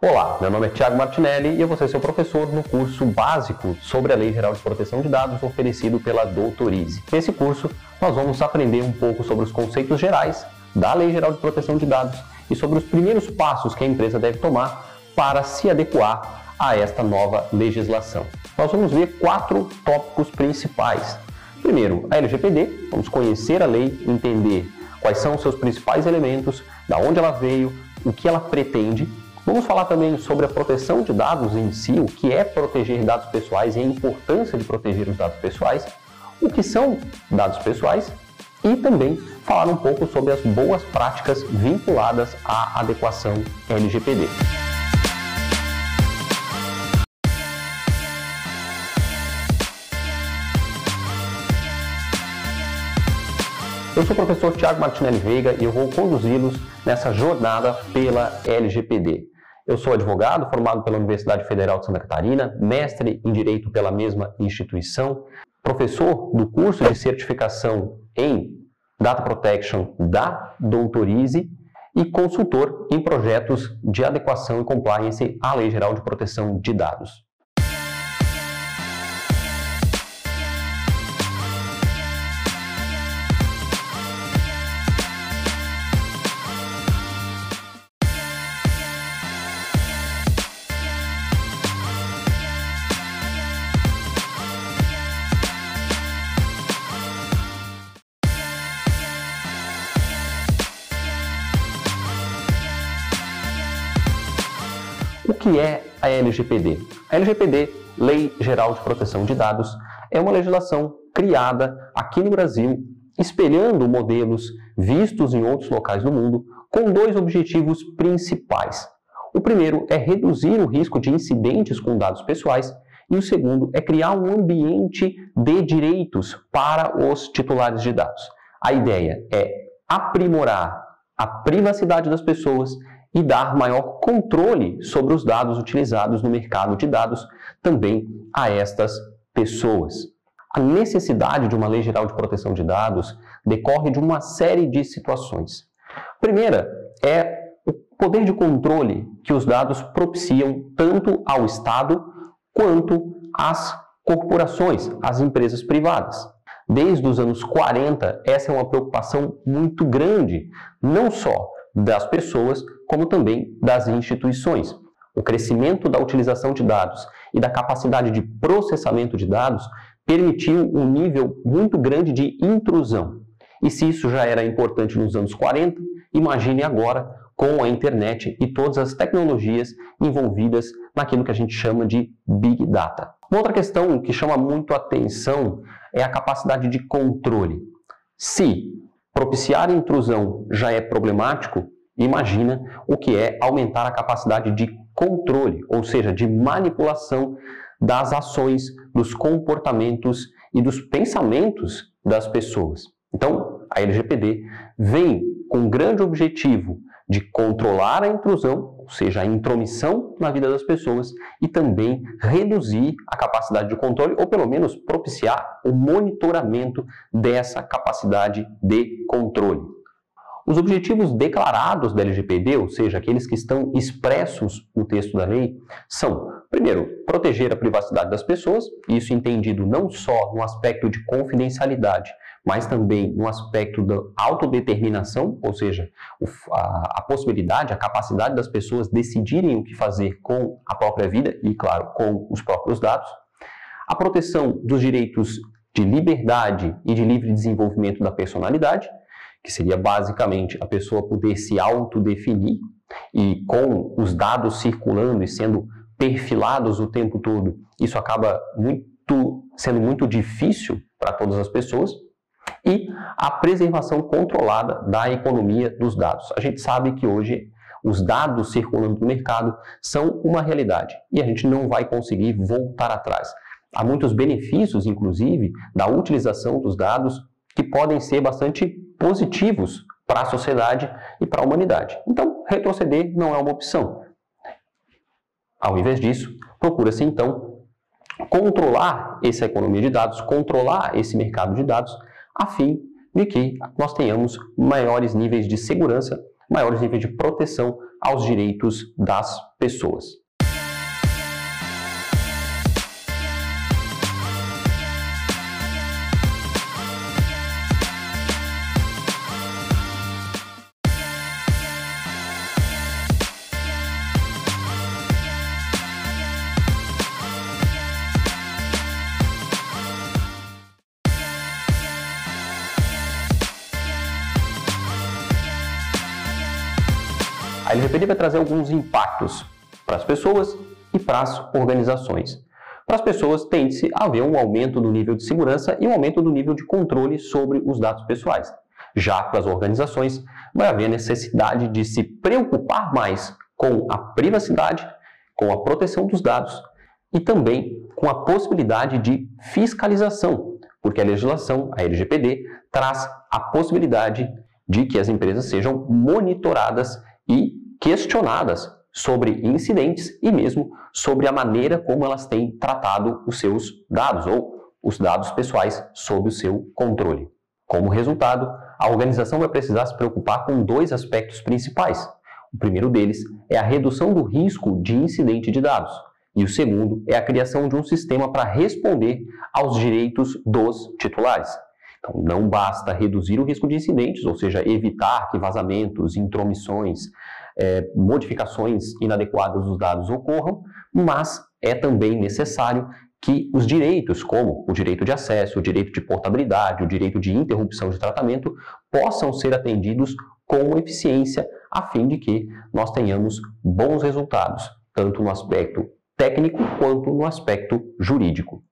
Olá, meu nome é Thiago Martinelli e eu vou ser seu professor no curso básico sobre a Lei Geral de Proteção de Dados oferecido pela Doutorize. Nesse curso, nós vamos aprender um pouco sobre os conceitos gerais da Lei Geral de Proteção de Dados e sobre os primeiros passos que a empresa deve tomar para se adequar a esta nova legislação. Nós vamos ver quatro tópicos principais. Primeiro, a LGPD, vamos conhecer a lei, entender quais são os seus principais elementos, da onde ela veio, o que ela pretende Vamos falar também sobre a proteção de dados em si, o que é proteger dados pessoais e a importância de proteger os dados pessoais, o que são dados pessoais e também falar um pouco sobre as boas práticas vinculadas à adequação LGPD. Eu sou o professor Tiago Martinelli Veiga e eu vou conduzi-los nessa jornada pela LGPD. Eu sou advogado, formado pela Universidade Federal de Santa Catarina, mestre em Direito pela mesma instituição, professor do curso de certificação em Data Protection da Doutorize e consultor em projetos de adequação e compliance à Lei Geral de Proteção de Dados. Que é a LGPD? A LGPD, Lei Geral de Proteção de Dados, é uma legislação criada aqui no Brasil, espelhando modelos vistos em outros locais do mundo, com dois objetivos principais. O primeiro é reduzir o risco de incidentes com dados pessoais e o segundo é criar um ambiente de direitos para os titulares de dados. A ideia é aprimorar a privacidade das pessoas e dar maior controle sobre os dados utilizados no mercado de dados também a estas pessoas. A necessidade de uma lei geral de proteção de dados decorre de uma série de situações. A primeira é o poder de controle que os dados propiciam tanto ao Estado quanto às corporações, às empresas privadas. Desde os anos 40, essa é uma preocupação muito grande, não só das pessoas, como também das instituições. O crescimento da utilização de dados e da capacidade de processamento de dados permitiu um nível muito grande de intrusão. E se isso já era importante nos anos 40, imagine agora com a internet e todas as tecnologias envolvidas naquilo que a gente chama de Big Data. Uma outra questão que chama muito atenção é a capacidade de controle. Se propiciar intrusão já é problemático, Imagina o que é aumentar a capacidade de controle, ou seja, de manipulação das ações, dos comportamentos e dos pensamentos das pessoas. Então, a LGPD vem com o grande objetivo de controlar a intrusão, ou seja, a intromissão na vida das pessoas, e também reduzir a capacidade de controle, ou pelo menos propiciar o monitoramento dessa capacidade de controle. Os objetivos declarados da LGPD, ou seja, aqueles que estão expressos no texto da lei, são, primeiro, proteger a privacidade das pessoas, isso entendido não só no aspecto de confidencialidade, mas também no aspecto da autodeterminação, ou seja, a, possibilidade, a capacidade das pessoas decidirem o que fazer com a própria vida e, claro, com os próprios dados. A proteção dos direitos de liberdade e de livre desenvolvimento da personalidade, que seria basicamente a pessoa poder se autodefinir e com os dados circulando e sendo perfilados o tempo todo, isso acaba muito, sendo muito difícil para todas as pessoas. E a preservação controlada da economia dos dados. A gente sabe que hoje os dados circulando no mercado são uma realidade e a gente não vai conseguir voltar atrás. Há muitos benefícios, inclusive, da utilização dos dados que podem ser bastante positivos para a sociedade e para a humanidade. Então, retroceder não é uma opção. Ao invés disso, procura-se então controlar essa economia de dados, controlar esse mercado de dados, a fim de que nós tenhamos maiores níveis de segurança maiores níveis de proteção aos direitos das pessoas. A LGPD vai trazer alguns impactos para as pessoas e para as organizações. Para as pessoas, tende-se a haver um aumento do nível de segurança e um aumento do nível de controle sobre os dados pessoais. Já para as organizações, vai haver necessidade de se preocupar mais com a privacidade, com a proteção dos dados e também com a possibilidade de fiscalização, porque a legislação, a LGPD, traz a possibilidade de que as empresas sejam monitoradas e questionadas sobre incidentes e mesmo sobre a maneira como elas têm tratado os seus dados ou os dados pessoais sob o seu controle. Como resultado, a organização vai precisar se preocupar com dois aspectos principais. O primeiro deles é a redução do risco de incidente de dados, e o segundo é a criação de um sistema para responder aos direitos dos titulares. Então, não basta reduzir o risco de incidentes, ou seja, evitar que vazamentos, intromissões, é, modificações inadequadas dos dados ocorram, mas é também necessário que os direitos, como o direito de acesso, o direito de portabilidade, o direito de interrupção de tratamento, possam ser atendidos com eficiência, a fim de que nós tenhamos bons resultados, tanto no aspecto técnico quanto no aspecto jurídico.